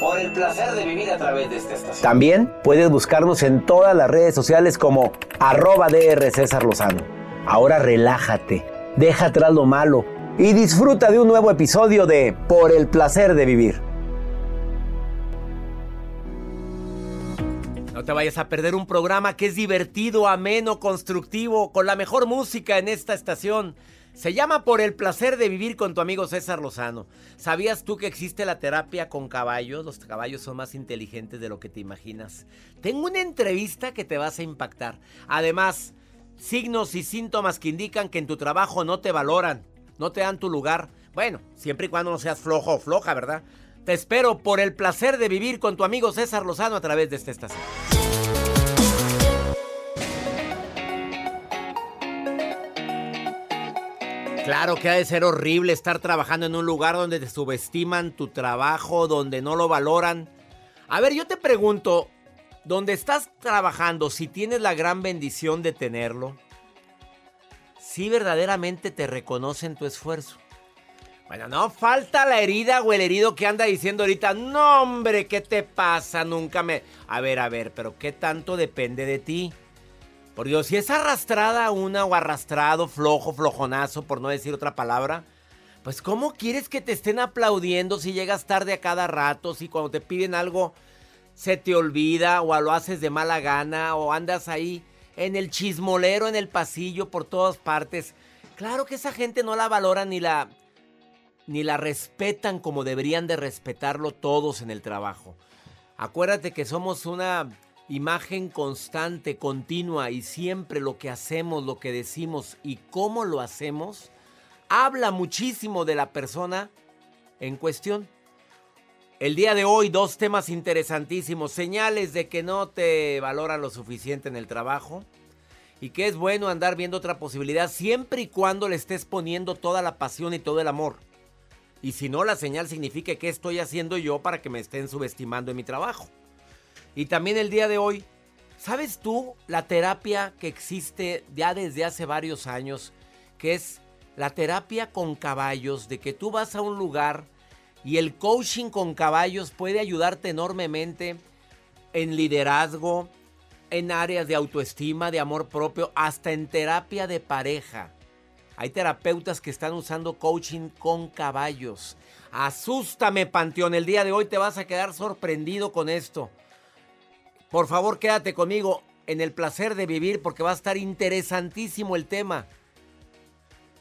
por el placer de vivir a través de esta estación. También puedes buscarnos en todas las redes sociales como arroba DR César Lozano. Ahora relájate, deja atrás lo malo y disfruta de un nuevo episodio de Por el placer de vivir. No te vayas a perder un programa que es divertido, ameno, constructivo, con la mejor música en esta estación. Se llama Por el placer de vivir con tu amigo César Lozano. ¿Sabías tú que existe la terapia con caballos? Los caballos son más inteligentes de lo que te imaginas. Tengo una entrevista que te vas a impactar. Además, signos y síntomas que indican que en tu trabajo no te valoran, no te dan tu lugar. Bueno, siempre y cuando no seas flojo o floja, ¿verdad? Te espero por el placer de vivir con tu amigo César Lozano a través de esta estación. Claro que ha de ser horrible estar trabajando en un lugar donde te subestiman tu trabajo, donde no lo valoran. A ver, yo te pregunto, ¿dónde estás trabajando, si tienes la gran bendición de tenerlo, si verdaderamente te reconocen tu esfuerzo? Bueno, no falta la herida o el herido que anda diciendo ahorita, no hombre, ¿qué te pasa? Nunca me... A ver, a ver, pero ¿qué tanto depende de ti? Por Dios, si es arrastrada una o arrastrado, flojo, flojonazo, por no decir otra palabra, pues ¿cómo quieres que te estén aplaudiendo si llegas tarde a cada rato, si cuando te piden algo se te olvida o lo haces de mala gana o andas ahí en el chismolero, en el pasillo, por todas partes? Claro que esa gente no la valora ni la ni la respetan como deberían de respetarlo todos en el trabajo. Acuérdate que somos una imagen constante, continua y siempre lo que hacemos, lo que decimos y cómo lo hacemos, habla muchísimo de la persona en cuestión. El día de hoy dos temas interesantísimos, señales de que no te valoran lo suficiente en el trabajo y que es bueno andar viendo otra posibilidad siempre y cuando le estés poniendo toda la pasión y todo el amor. Y si no, la señal significa que estoy haciendo yo para que me estén subestimando en mi trabajo. Y también el día de hoy, ¿sabes tú la terapia que existe ya desde hace varios años? Que es la terapia con caballos, de que tú vas a un lugar y el coaching con caballos puede ayudarte enormemente en liderazgo, en áreas de autoestima, de amor propio, hasta en terapia de pareja. Hay terapeutas que están usando coaching con caballos. Asústame, Panteón. El día de hoy te vas a quedar sorprendido con esto. Por favor, quédate conmigo en el placer de vivir porque va a estar interesantísimo el tema.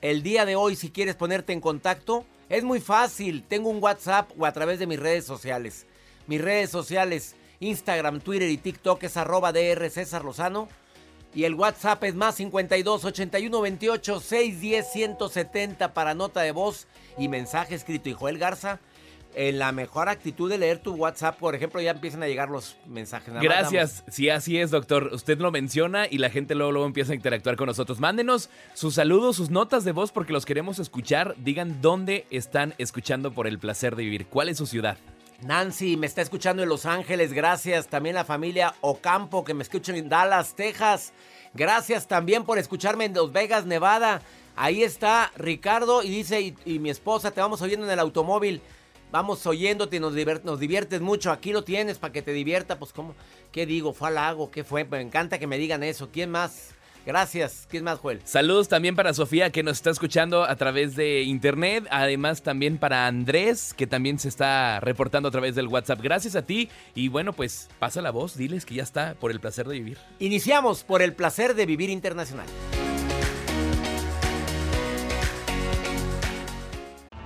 El día de hoy, si quieres ponerte en contacto, es muy fácil. Tengo un WhatsApp o a través de mis redes sociales. Mis redes sociales, Instagram, Twitter y TikTok es arroba DR Lozano. Y el WhatsApp es más 52 81 28 610 170 para nota de voz y mensaje escrito. Y Joel Garza en la mejor actitud de leer tu WhatsApp, por ejemplo, ya empiezan a llegar los mensajes. Gracias. Sí, así es, doctor. Usted lo menciona y la gente luego, luego empieza a interactuar con nosotros. Mándenos sus saludos, sus notas de voz porque los queremos escuchar. Digan dónde están escuchando por el placer de vivir. ¿Cuál es su ciudad? Nancy me está escuchando en Los Ángeles, gracias. También la familia Ocampo que me escucha en Dallas, Texas. Gracias también por escucharme en Las Vegas, Nevada. Ahí está Ricardo y dice, y, y mi esposa, te vamos oyendo en el automóvil. Vamos oyéndote y nos, nos diviertes mucho. Aquí lo tienes para que te divierta. Pues, ¿cómo? ¿Qué digo? ¿Fue al lago? ¿Qué fue? Me encanta que me digan eso. ¿Quién más? Gracias. ¿Quién más, Joel? Saludos también para Sofía que nos está escuchando a través de internet, además también para Andrés que también se está reportando a través del WhatsApp. Gracias a ti y bueno, pues pasa la voz, diles que ya está por el placer de vivir. Iniciamos por el placer de vivir internacional.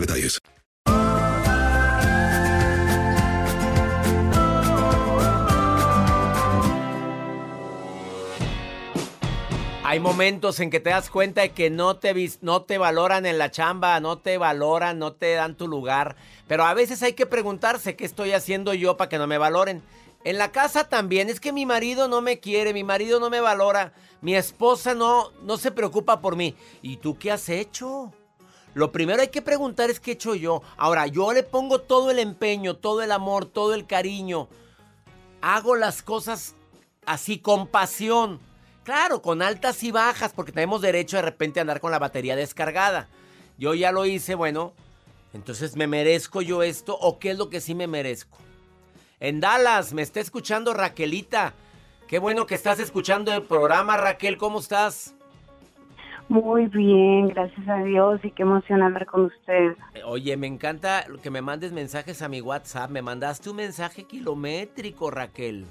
detalles. Hay momentos en que te das cuenta de que no te, no te valoran en la chamba, no te valoran, no te dan tu lugar. Pero a veces hay que preguntarse qué estoy haciendo yo para que no me valoren. En la casa también, es que mi marido no me quiere, mi marido no me valora, mi esposa no, no se preocupa por mí. ¿Y tú qué has hecho? Lo primero hay que preguntar es qué he hecho yo. Ahora, yo le pongo todo el empeño, todo el amor, todo el cariño. Hago las cosas así con pasión. Claro, con altas y bajas, porque tenemos derecho de repente a andar con la batería descargada. Yo ya lo hice, bueno, entonces ¿me merezco yo esto o qué es lo que sí me merezco? En Dallas, me está escuchando Raquelita. Qué bueno que estás escuchando el programa, Raquel, ¿cómo estás? Muy bien, gracias a Dios y qué emoción hablar con usted. Eh, Oye, me encanta que me mandes mensajes a mi WhatsApp. Me mandaste un mensaje kilométrico, Raquel.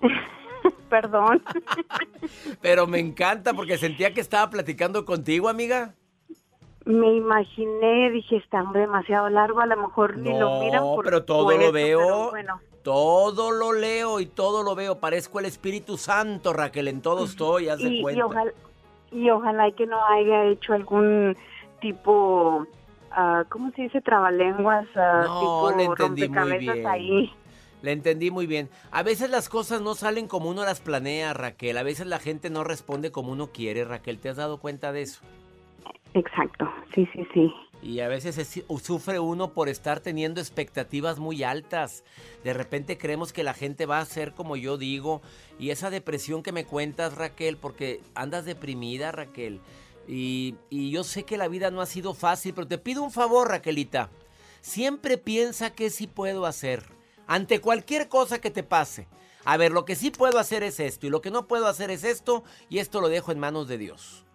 Perdón. Pero me encanta porque sentía que estaba platicando contigo, amiga. Me imaginé, dije, está demasiado largo, a lo mejor ni lo miran por pero todo lo eso, veo. bueno, Todo lo leo y todo lo veo. Parezco el Espíritu Santo, Raquel. En todo estoy, haz de y, y cuenta. ojalá, y ojalá que no haya hecho algún tipo, ah, ¿cómo se dice? Trabalenguas, ah, No, tipo le entendí muy bien. ahí. Le entendí muy bien. A veces las cosas no salen como uno las planea, Raquel. A veces la gente no responde como uno quiere, Raquel. ¿Te has dado cuenta de eso? Exacto, sí, sí, sí. Y a veces es- sufre uno por estar teniendo expectativas muy altas. De repente creemos que la gente va a ser como yo digo. Y esa depresión que me cuentas, Raquel, porque andas deprimida, Raquel. Y, y yo sé que la vida no ha sido fácil, pero te pido un favor, Raquelita. Siempre piensa que sí puedo hacer. Ante cualquier cosa que te pase. A ver, lo que sí puedo hacer es esto. Y lo que no puedo hacer es esto. Y esto lo dejo en manos de Dios.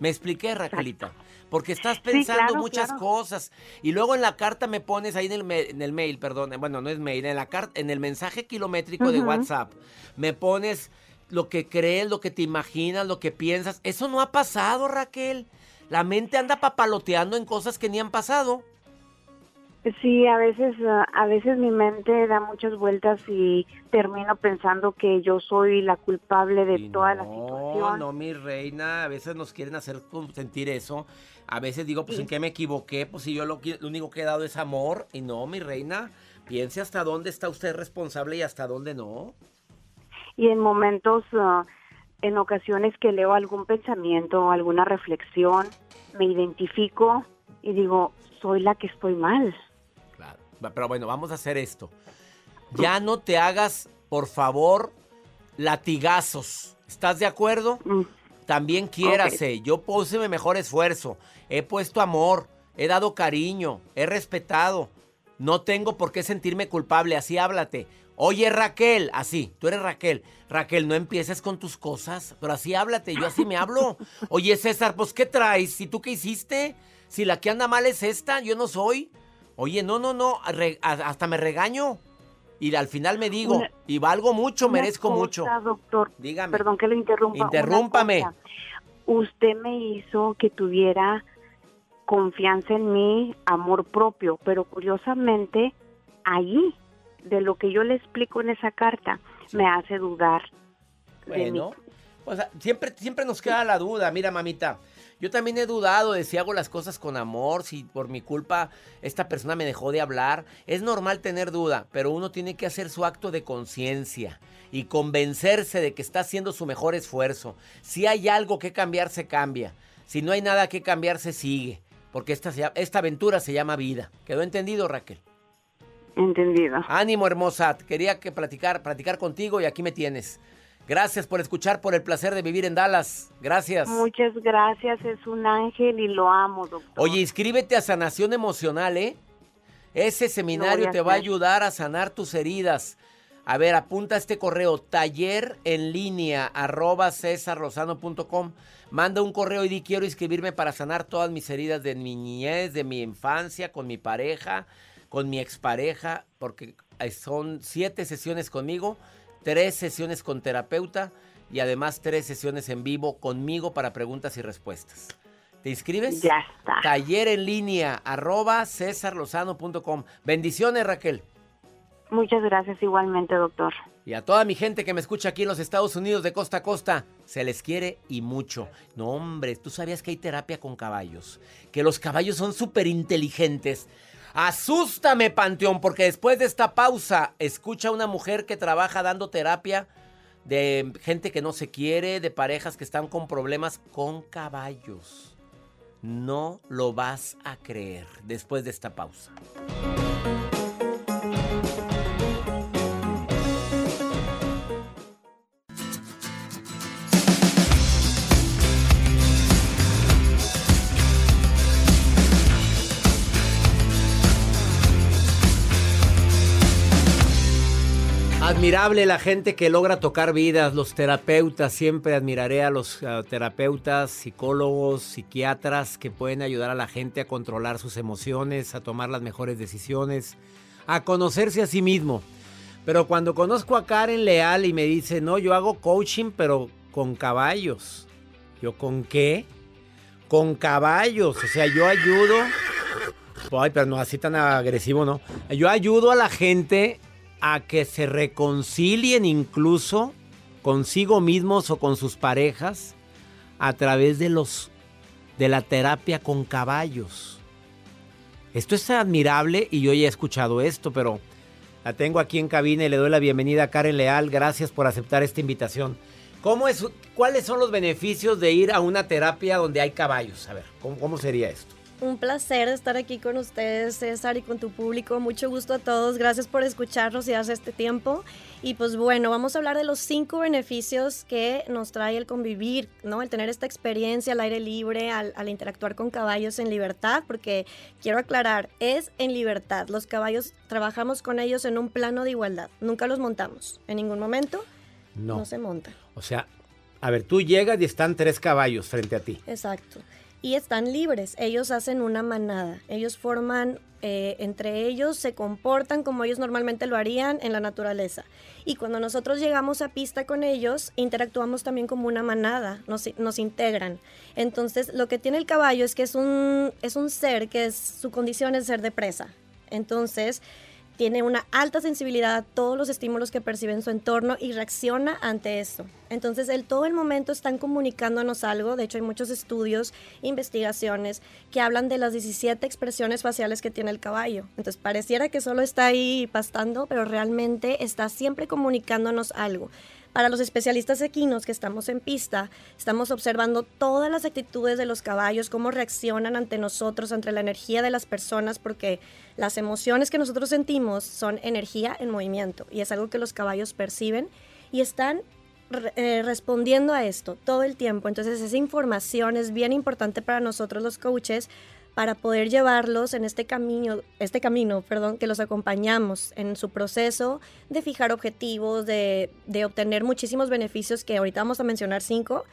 Me expliqué, Raquelita. Porque estás pensando claro, muchas claro. cosas. Y luego en la carta me pones ahí en el, en el mail, perdón. Bueno, no es mail. En, la carta, en el mensaje kilométrico de. WhatsApp. Me pones lo que crees, lo que te imaginas, lo que piensas. Eso no ha pasado, Raquel. La mente anda papaloteando en cosas que ni han pasado. Sí, a veces, ah, a veces mi mente da muchas vueltas y termino pensando que yo soy la culpable de Y toda la no, situación. No, mi reina, a veces nos quieren hacer sentir eso. A veces digo, pues Sí. en qué me equivoqué, pues si yo lo, lo único que he dado es amor. Y no, mi reina, piense hasta dónde está usted responsable y hasta dónde no. Y en momentos, ah, en ocasiones que leo algún pensamiento o alguna reflexión, me identifico y digo, soy la que estoy mal. Pero bueno, vamos a hacer esto. Ya no te hagas, por favor, latigazos. ¿Estás de acuerdo? Mm, También quiérase. Yo puse mi mejor esfuerzo. He puesto amor. He dado cariño. He respetado. No tengo por qué sentirme culpable. Así háblate. Oye Raquel, así, tú eres Raquel. Raquel, no empieces con tus cosas, pero así háblate, yo así me hablo. Oye César, pues ¿qué traes? ¿Y tú qué hiciste? Si la que anda mal es esta, yo no soy. Oye, no, no, no, hasta me regaño. Y al final me digo, y valgo mucho, merezco mucho. doctor. Dígame. Perdón que lo interrumpa. Interrúmpame. Usted me hizo que tuviera confianza en mí, amor propio, pero curiosamente ahí, de lo que yo le explico en esa carta, me hace dudar. Bueno, o sea, siempre, siempre nos queda la duda. Mira, mamita, yo también he dudado de si hago las cosas con amor, si por mi culpa esta persona me dejó de hablar. Es normal tener duda, pero uno tiene que hacer su acto de conciencia y convencerse de que está haciendo su mejor esfuerzo. Si hay algo que cambiar, se cambia. Si no hay nada que cambiar, se sigue. Porque esta, esta aventura se llama vida. ¿Quedó entendido, Raquel? Entendido. Ánimo, hermosa. Quería que platicar, platicar contigo y aquí me tienes. Gracias por escuchar, por el placer de vivir en Dallas. Gracias. Muchas gracias, es un ángel y lo amo, doctor. Oye, inscríbete a Sanación Emocional, ¿eh? Ese seminario te va a ayudar a sanar tus heridas. A ver, apunta este correo, taller en línea, arroba cesarrosano.com. Manda un correo y di quiero inscribirme para sanar todas mis heridas de mi niñez, de mi infancia, con mi pareja, con mi expareja, porque son siete sesiones conmigo tres sesiones con terapeuta y además tres sesiones en vivo conmigo para preguntas y respuestas. ¿Te inscribes? Ya está. Taller en línea, arroba cesarlozano.com. Bendiciones, Raquel. Muchas gracias igualmente, doctor. Y a toda mi gente que me escucha aquí en los Estados Unidos de costa a costa, se les quiere y mucho. No, hombre, tú sabías que hay terapia con caballos, que los caballos son súper inteligentes. Asústame, Panteón, porque después de esta pausa, escucha a una mujer que trabaja dando terapia de gente que no se quiere, de parejas que están con problemas con caballos. No lo vas a creer después de esta pausa. Admirable la gente que logra tocar vidas, los terapeutas, siempre admiraré a los terapeutas, psicólogos, psiquiatras que pueden ayudar a la gente a controlar sus emociones, a tomar las mejores decisiones, a conocerse a sí mismo. Pero cuando conozco a Karen Leal y me dice, no, yo hago coaching pero con caballos. ¿Yo con qué? Con caballos, o sea, yo ayudo... Ay, pero no así tan agresivo, ¿no? Yo ayudo a la gente a que se reconcilien incluso consigo mismos o con sus parejas a través de los de la terapia con caballos. Esto es admirable y yo ya he escuchado esto, pero la tengo aquí en cabina y le doy la bienvenida a Karen Leal. Gracias por aceptar esta invitación. ¿Cómo es, ¿Cuáles son los beneficios de ir a una terapia donde hay caballos? A ver, ¿cómo, cómo sería esto? Un placer estar aquí con ustedes, César, y con tu público. Mucho gusto a todos. Gracias por escucharnos y hace este tiempo. Y pues bueno, vamos a hablar de los cinco beneficios que nos trae el convivir, ¿no? El tener esta experiencia al aire libre, al, al interactuar con caballos en libertad, porque quiero aclarar, es en libertad. Los caballos trabajamos con ellos en un plano de igualdad. Nunca los montamos. En ningún momento no, no se montan. O sea, a ver, tú llegas y están tres caballos frente a ti. Exacto y están libres. Ellos hacen una manada. Ellos forman, eh, entre ellos se comportan como ellos normalmente lo harían en la naturaleza. Y cuando nosotros llegamos a pista con ellos, interactuamos también como una manada, nos, nos integran. Entonces, lo que tiene el caballo es que es un, es un ser que su condición es ser de presa. Entonces, tiene una alta sensibilidad a todos los estímulos que percibe en su entorno y reacciona ante eso. Entonces, él todo el momento están comunicándonos algo. De hecho, hay muchos estudios, investigaciones que hablan de las 17 expresiones faciales que tiene el caballo. Entonces, pareciera que solo está ahí pastando, pero realmente está siempre comunicándonos algo. Para los especialistas equinos que estamos en pista, estamos observando todas las actitudes de los caballos, cómo reaccionan ante nosotros, ante la energía de las personas, porque las emociones que nosotros sentimos son energía en movimiento y es algo que los caballos perciben y están eh, respondiendo a esto todo el tiempo. Entonces esa información es bien importante para nosotros los coaches para poder llevarlos en este camino, este camino, perdón, que los acompañamos en su proceso de fijar objetivos, de, de obtener muchísimos beneficios que ahorita vamos a mencionar cinco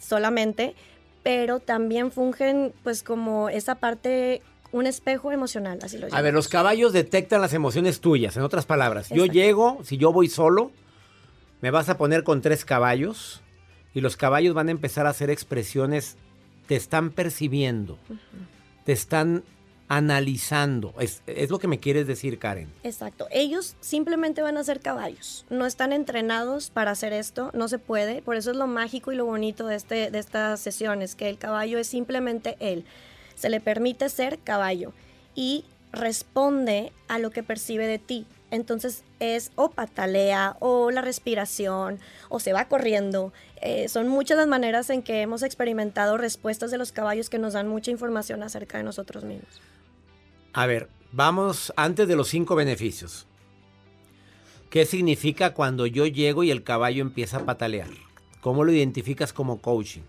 solamente, pero también fungen pues como esa parte un espejo emocional, así lo A ver, los caballos detectan las emociones tuyas, en otras palabras. Yo llego, si yo voy solo, me vas a poner con tres caballos y los caballos van a empezar a hacer expresiones, te están percibiendo, te están analizando. Es, es, lo que me quieres decir, Karen. Exacto. Ellos simplemente van a ser caballos. No están entrenados para hacer esto. No se puede. Por eso es lo mágico y lo bonito de, este, de estas sesiones, que el caballo es simplemente él se le permite ser caballo y responde a lo que percibe de ti. Entonces es o patalea o la respiración o se va corriendo. Eh, son muchas las maneras en que hemos experimentado respuestas de los caballos que nos dan mucha información acerca de nosotros mismos. A ver, vamos antes de los cinco beneficios. ¿Qué significa cuando yo llego y el caballo empieza a patalear? ¿Cómo lo identificas como coaching?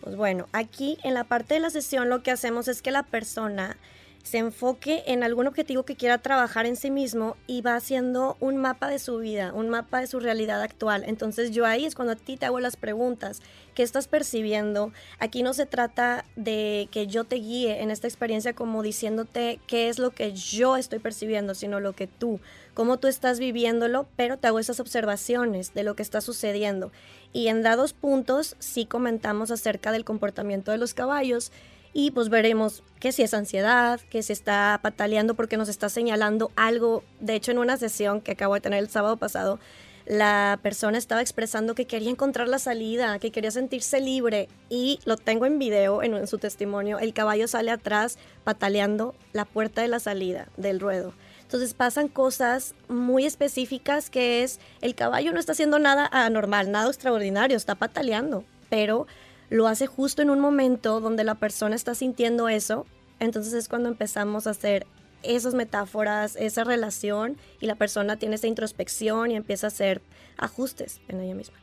Pues bueno, aquí en la parte de la sesión lo que hacemos es que la persona se enfoque en algún objetivo que quiera trabajar en sí mismo y va haciendo un mapa de su vida, un mapa de su realidad actual. Entonces yo ahí es cuando a ti te hago las preguntas, ¿qué estás percibiendo? Aquí no se trata de que yo te guíe en esta experiencia como diciéndote qué es lo que yo estoy percibiendo, sino lo que tú, cómo tú estás viviéndolo, pero te hago esas observaciones de lo que está sucediendo. Y en dados puntos sí comentamos acerca del comportamiento de los caballos y pues veremos que si es ansiedad, que si está pataleando porque nos está señalando algo. De hecho, en una sesión que acabo de tener el sábado pasado, la persona estaba expresando que quería encontrar la salida, que quería sentirse libre y lo tengo en video en, en su testimonio. El caballo sale atrás pataleando la puerta de la salida del ruedo. Entonces pasan cosas muy específicas que es el caballo no está haciendo nada anormal, nada extraordinario, está pataleando, pero lo hace justo en un momento donde la persona está sintiendo eso. Entonces es cuando empezamos a hacer esas metáforas, esa relación y la persona tiene esa introspección y empieza a hacer ajustes en ella misma.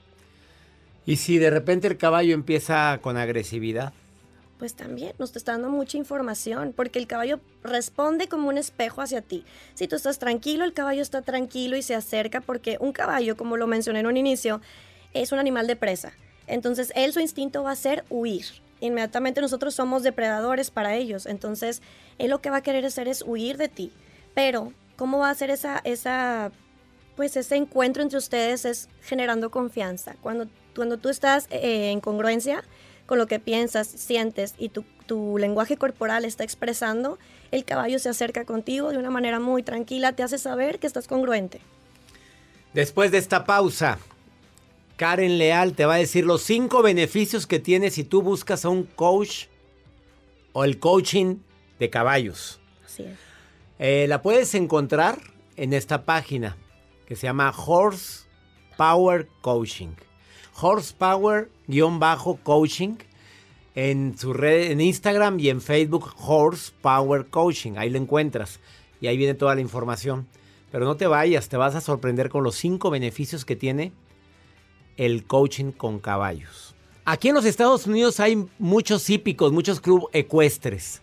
¿Y si de repente el caballo empieza con agresividad? Pues también nos está dando mucha información, porque el caballo responde como un espejo hacia ti. Si tú estás tranquilo, el caballo está tranquilo y se acerca, porque un caballo, como lo mencioné en un inicio, es un animal de presa. Entonces, él su instinto va a ser huir. Inmediatamente nosotros somos depredadores para ellos. Entonces, él lo que va a querer hacer es huir de ti. Pero, ¿cómo va a ser esa, esa, pues ese encuentro entre ustedes? Es generando confianza. Cuando, cuando tú estás eh, en congruencia con lo que piensas, sientes y tu, tu lenguaje corporal está expresando, el caballo se acerca contigo de una manera muy tranquila, te hace saber que estás congruente. Después de esta pausa, Karen Leal te va a decir los cinco beneficios que tiene si tú buscas a un coach o el coaching de caballos. Así es. Eh, la puedes encontrar en esta página que se llama Horse Power Coaching. Horsepower-coaching en su red en Instagram y en Facebook Horse Power Coaching. Ahí lo encuentras y ahí viene toda la información. Pero no te vayas, te vas a sorprender con los cinco beneficios que tiene el coaching con caballos. Aquí en los Estados Unidos hay muchos hípicos, muchos clubes ecuestres.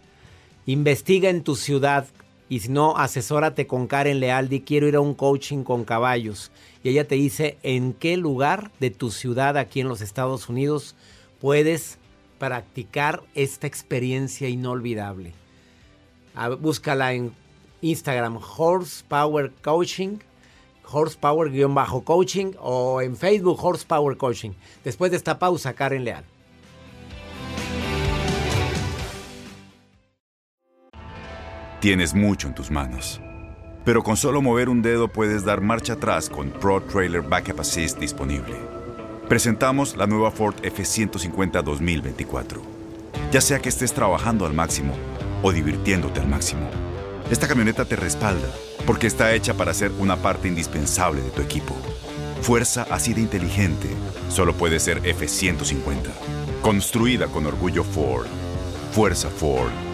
Investiga en tu ciudad y si no, asesórate con Karen Lealdi. Quiero ir a un coaching con caballos. Y ella te dice en qué lugar de tu ciudad aquí en los Estados Unidos puedes practicar esta experiencia inolvidable. búscala en Instagram, Horsepower Coaching Horsepower-coaching o en Facebook Horsepower Coaching. Después de esta pausa, Karen Leal. Tienes mucho en tus manos. Pero con solo mover un dedo puedes dar marcha atrás con Pro Trailer Backup Assist disponible. Presentamos la nueva Ford F150 2024. Ya sea que estés trabajando al máximo o divirtiéndote al máximo, esta camioneta te respalda porque está hecha para ser una parte indispensable de tu equipo. Fuerza así de inteligente solo puede ser F-150. Construida con orgullo Ford. Fuerza Ford.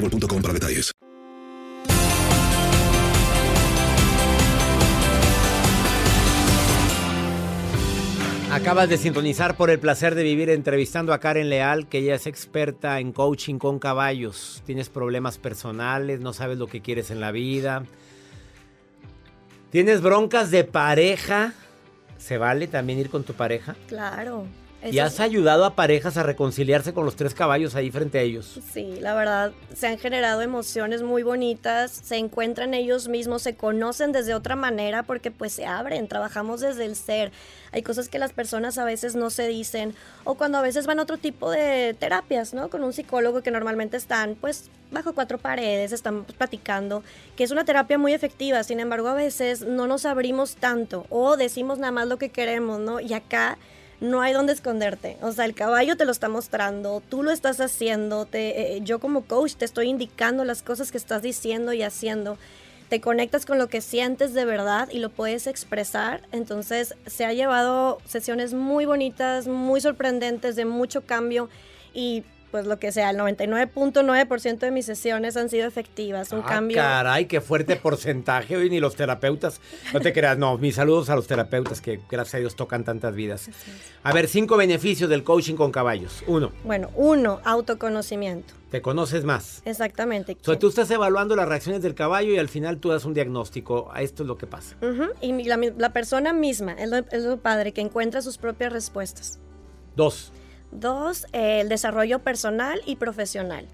boostmobile.com para detalles. Acabas de sintonizar por el placer de vivir entrevistando a Karen Leal, que ella es experta en coaching con caballos. Tienes problemas personales, no sabes lo que quieres en la vida. Tienes broncas de pareja. ¿Se vale también ir con tu pareja? Claro. Y has ayudado a parejas a reconciliarse con los tres caballos ahí frente a ellos. Sí, la verdad, se han generado emociones muy bonitas, se encuentran ellos mismos, se conocen desde otra manera porque pues se abren, trabajamos desde el ser. Hay cosas que las personas a veces no se dicen o cuando a veces van a otro tipo de terapias, ¿no? Con un psicólogo que normalmente están pues bajo cuatro paredes, están platicando, que es una terapia muy efectiva, sin embargo a veces no nos abrimos tanto o decimos nada más lo que queremos, ¿no? Y acá no hay donde esconderte. O sea, el caballo te lo está mostrando, tú lo estás haciendo, te, eh, yo como coach te estoy indicando las cosas que estás diciendo y haciendo. Te conectas con lo que sientes de verdad y lo puedes expresar. Entonces se ha llevado sesiones muy bonitas, muy sorprendentes, de mucho cambio y pues lo que sea, el 99.9% de mis sesiones han sido efectivas. Un ah, cambio. Caray, qué fuerte porcentaje. Hoy ni los terapeutas. No te creas, no. Mis saludos a los terapeutas que, gracias a Dios, tocan tantas vidas. A ver, cinco beneficios del coaching con caballos. Uno. Bueno, uno, autoconocimiento. Te conoces más. Exactamente. O sea, tú estás evaluando las reacciones del caballo y al final tú das un diagnóstico. A esto es lo que pasa. Y la, persona misma, es lo padre, que encuentra sus propias respuestas. Dos. Dos, el desarrollo personal y profesional.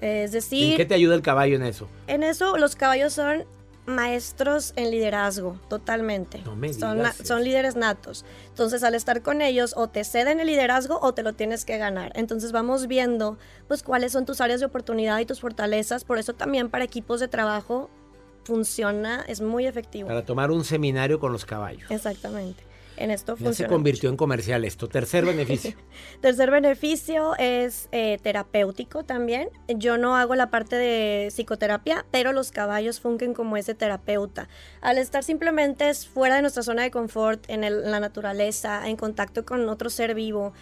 Es decir... ¿En qué te ayuda el caballo en eso? En eso los caballos son maestros en liderazgo, totalmente. No me son, son líderes natos. Entonces, al estar con ellos, o te ceden el liderazgo o te lo tienes que ganar. Entonces, vamos viendo, pues, cuáles son tus áreas de oportunidad y tus fortalezas. Por eso también para equipos de trabajo funciona, es muy efectivo. Para tomar un seminario con los caballos. Exactamente en esto ya se convirtió en comercial esto. Tercer beneficio. Tercer beneficio es eh, terapéutico también. Yo no hago la parte de psicoterapia, pero los caballos fungen como ese terapeuta. Al estar simplemente fuera de nuestra zona de confort, en, la naturaleza, en contacto con otro ser vivo,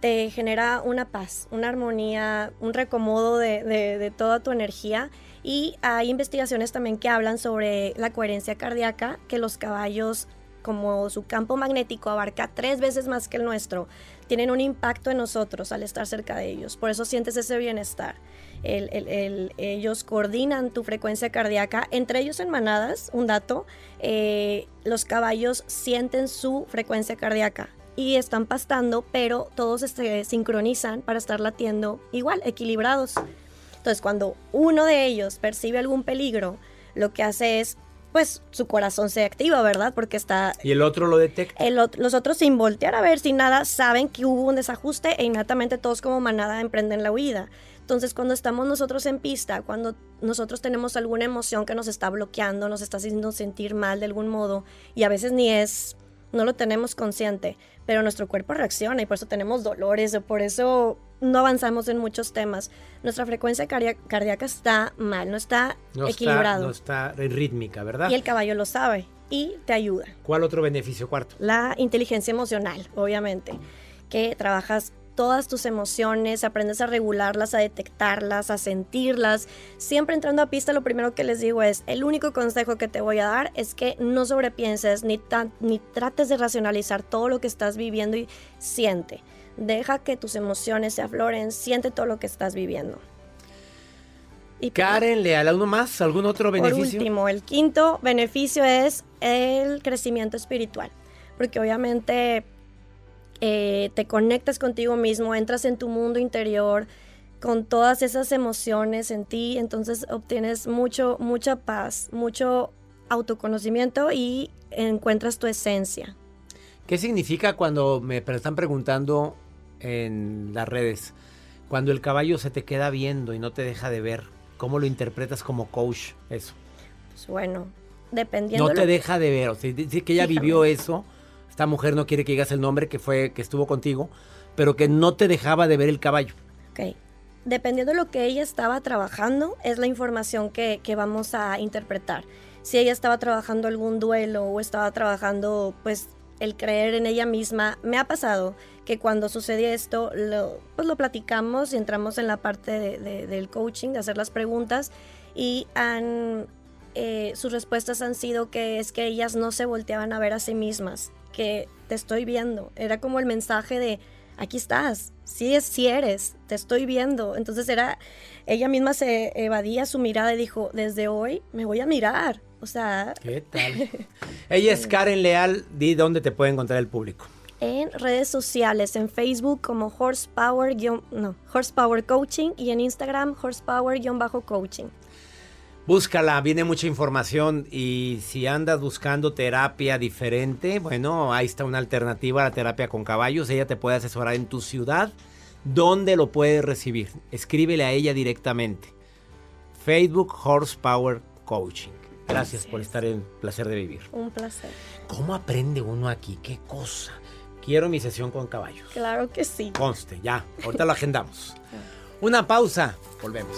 te genera una paz, una armonía, un recomodo de, de toda tu energía. Y hay investigaciones también que hablan sobre la coherencia cardíaca, que los caballos como su campo magnético abarca tres veces más que el nuestro, tienen un impacto en nosotros al estar cerca de ellos. Por eso sientes ese bienestar. ellos coordinan tu frecuencia cardíaca, entre ellos en manadas, un dato, eh, los caballos sienten su frecuencia cardíaca y están pastando, pero todos se sincronizan para estar latiendo igual, equilibrados. Entonces, cuando uno de ellos percibe algún peligro, lo que hace es pues su corazón se activa, ¿verdad? Porque está... ¿Y el otro lo detecta? los otros sin voltear a ver, sin nada, saben que hubo un desajuste e inmediatamente todos como manada emprenden la huida. Entonces, cuando estamos nosotros en pista, cuando nosotros tenemos alguna emoción que nos está bloqueando, nos está haciendo sentir mal de algún modo, y a veces ni es, no lo tenemos consciente, pero nuestro cuerpo reacciona y por eso tenemos dolores, o por eso no avanzamos en muchos temas. Nuestra frecuencia cardíaca está mal, no está equilibrado. no está rítmica, ¿verdad? Y el caballo lo sabe y te ayuda. ¿Cuál otro beneficio cuarto? La inteligencia emocional, obviamente, que trabajas todas tus emociones, aprendes a regularlas, a detectarlas, a sentirlas. Siempre entrando a pista, lo primero que les digo es, el único consejo que te voy a dar es que no sobrepienses ni, ni trates de racionalizar todo lo que estás viviendo y siente. Deja que tus emociones se afloren, siente todo lo que estás viviendo. Y pues, Karen, ¿le uno más? ¿Algún otro beneficio? Por último, el quinto beneficio es el crecimiento espiritual. Porque obviamente eh, te conectas contigo mismo, entras en tu mundo interior con todas esas emociones en ti, entonces obtienes mucho, mucha paz, mucho autoconocimiento y encuentras tu esencia. ¿Qué significa cuando me están preguntando en las redes. Cuando el caballo se te queda viendo y no te deja de ver, ¿Cómo lo interpretas como coach eso? Pues bueno, dependiendo. No te deja de ver, o sea, dice que ella vivió eso. Esta mujer no quiere que digas el nombre que fue que estuvo contigo, pero que no te dejaba de ver el caballo. Ok. Dependiendo de lo que ella estaba trabajando, es la información que, que vamos a interpretar. Si ella estaba trabajando algún duelo o estaba trabajando, pues, el creer en ella misma, me ha pasado que cuando sucede esto, lo, pues lo platicamos y entramos en la parte de- de- del coaching, de hacer las preguntas y eh, sus respuestas han sido que es que ellas no se volteaban a ver a sí mismas, que te estoy viendo. Era como el mensaje de, aquí estás, sí, es, sí eres, te estoy viendo. Entonces era, ella misma se evadía su mirada y dijo, desde hoy me voy a mirar. O sea, ¿Qué tal? ella es Karen Leal. Di dónde te puede encontrar el público. en redes sociales, en Facebook como Horsepower, no, Horsepower Coaching y en Instagram Horsepower-Coaching. Búscala, viene mucha información y si andas buscando terapia diferente, bueno, ahí está una alternativa a la terapia con caballos. Ella te puede asesorar en tu ciudad. ¿Dónde lo puedes recibir? Escríbele a ella directamente. Facebook Horsepower Coaching. Gracias por estar en Placer de Vivir. Un placer. ¿Cómo aprende uno aquí? ¿Qué cosa? Quiero mi sesión con caballos. Claro que sí. Conste, ya. Ahorita lo agendamos. Una pausa. Volvemos.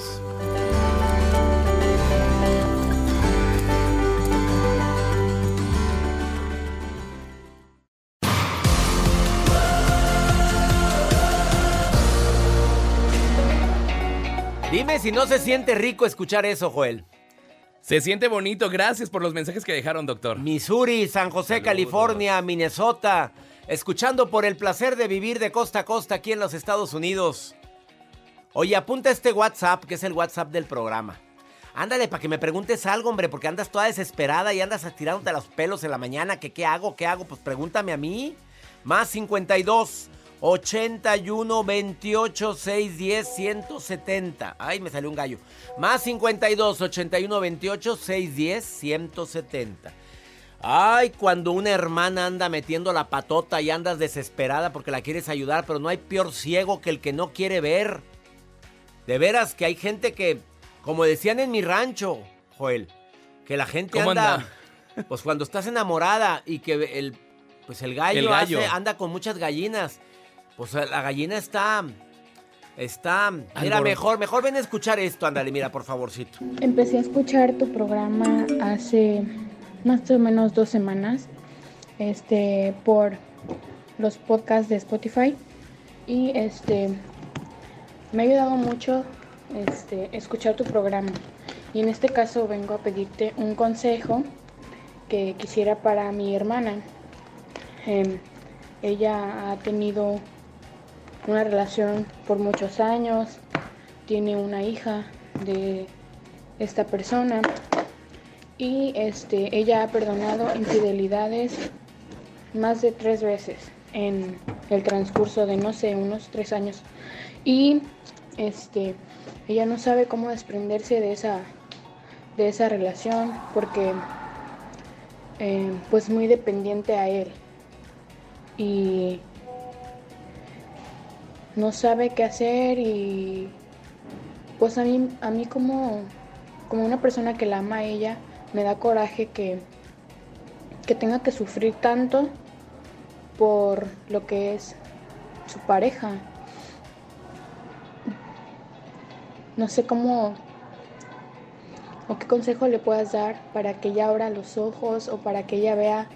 Dime si no se siente rico escuchar eso, Joel. Se siente bonito. Gracias por los mensajes que dejaron, doctor. Missouri, San José, Saludos. California, Minnesota. Escuchando por el placer de vivir de costa a costa aquí en los Estados Unidos. Oye, apunta este WhatsApp, que es el WhatsApp del programa. Ándale, para que me preguntes algo, hombre, porque andas toda desesperada y andas tirándote los pelos en la mañana. que qué hago? ¿Qué hago? Pues pregúntame a mí. Más 52 81 28 610 170. Ay, me salió un gallo. Más 52 81 28 610 170. Ay, cuando una hermana anda metiendo la patota y andas desesperada porque la quieres ayudar, pero no hay peor ciego que el que no quiere ver. De veras que hay gente que, como decían en mi rancho, Joel, que la gente ¿Cómo anda, anda? pues cuando estás enamorada y que el, pues el gallo, El gallo. hace- anda con muchas gallinas, pues la gallina está, está, mira, mejor, mejor ven a escuchar esto, ándale, mira, por favorcito. Empecé a escuchar tu programa hace más o menos dos semanas este, por los podcasts de Spotify y este, me ha ayudado mucho este, escuchar tu programa. Y en este caso vengo a pedirte un consejo que quisiera para mi hermana. Em, ella ha tenido una relación por muchos años, tiene una hija de esta persona y este ella ha perdonado infidelidades más de tres veces en el transcurso de no sé unos tres años. Y este ella no sabe cómo desprenderse de esa de esa relación porque eh, pues muy dependiente a él. Y no sabe qué hacer y pues a mí, a mí como, como una persona que la ama a ella, me da coraje que, que tenga que sufrir tanto por lo que es su pareja. No sé cómo o qué consejo le puedas dar para que ella abra los ojos o para que ella vea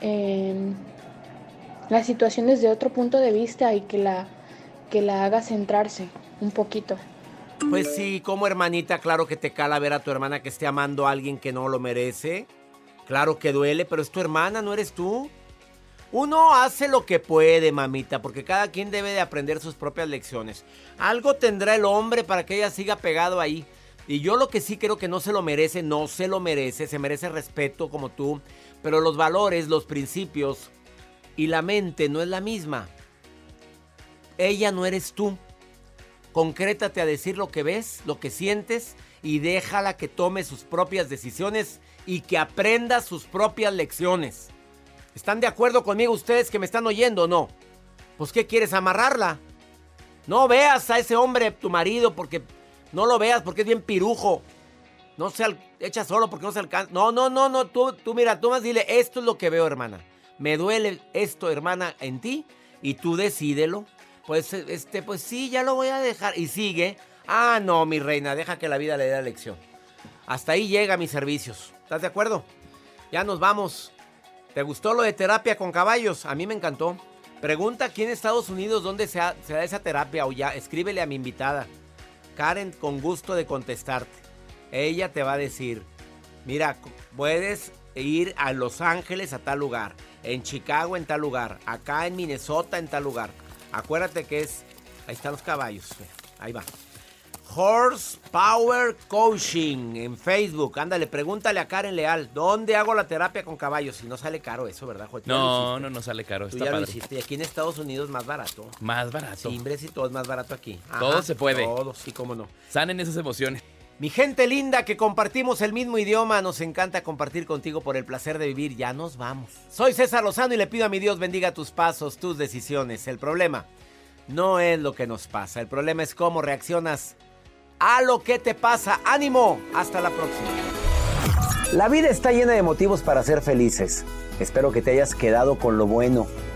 em, la situación desde otro punto de vista y que la, que la haga centrarse un poquito. Pues sí, como hermanita, claro que te cala ver a tu hermana que esté amando a alguien que no lo merece. Claro que duele, pero es tu hermana, no eres tú. Uno hace lo que puede, mamita, porque cada quien debe de aprender sus propias lecciones. Algo tendrá el hombre para que ella siga pegado ahí. Y yo lo que sí creo que no se lo merece, no se lo merece, se merece respeto como tú, pero los valores, los principios y la mente no es la misma. Ella no eres tú. Concrétate a decir lo que ves, lo que sientes y déjala que tome sus propias decisiones y que aprenda sus propias lecciones. ¿Están de acuerdo conmigo ustedes que me están oyendo o no? Pues ¿qué quieres amarrarla? No veas a ese hombre, tu marido, porque No lo veas porque es bien pirujo. No se echa solo porque no se alcanza. No, no, no, no. Tú, tú mira, tú más dile, esto es lo que veo, hermana. Me duele esto, hermana, en ti. Y tú decídelo. Pues, este, pues sí, ya lo voy a dejar. Y sigue. Ah, no, mi reina, deja que la vida le dé la lección. Hasta ahí llega mis servicios. ¿Estás de acuerdo? Ya nos vamos. ¿Te gustó lo de terapia con caballos? A mí me encantó. Pregunta aquí en Estados Unidos dónde se, ha- se da esa terapia o ya. Escríbele a mi invitada. Karen, con gusto de contestarte. Ella te va a decir, mira, puedes ir a Los Ángeles a tal lugar, en Chicago en tal lugar, acá en Minnesota en tal lugar. Acuérdate que es, ahí están los caballos, ahí va. Horse Power Coaching en Facebook. Ándale, pregúntale a Karen Leal, ¿dónde hago la terapia con caballos? Si no sale caro eso, ¿verdad, Joel? Lo No, no, no sale caro. Tú Está ya lo padre. hiciste. Y aquí en Estados Unidos más barato. Más barato. Timbres y todo es más barato aquí. Todo se puede. Todo, sí, cómo no. Sanen esas emociones. Mi gente linda que compartimos el mismo idioma, nos encanta compartir contigo por el placer de vivir. Ya nos vamos. Soy César Lozano y le pido a mi Dios bendiga tus pasos, tus decisiones. El problema no es lo que nos pasa, el problema es cómo reaccionas a lo que te pasa. Ánimo, hasta la próxima. La vida está llena de motivos para ser felices. Espero que te hayas quedado con lo bueno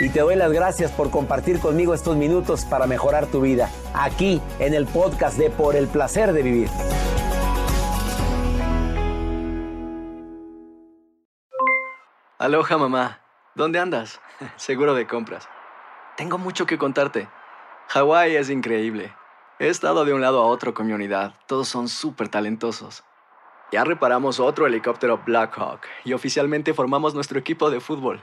Y te doy las gracias por compartir conmigo estos minutos para mejorar tu vida, aquí en el podcast de Por el Placer de Vivir. Aloha mamá, ¿dónde andas? Seguro de compras. Tengo mucho que contarte. Hawái es increíble. He estado de un lado a otro con mi unidad. Todos son súper talentosos. Ya reparamos otro helicóptero Blackhawk y oficialmente formamos nuestro equipo de fútbol.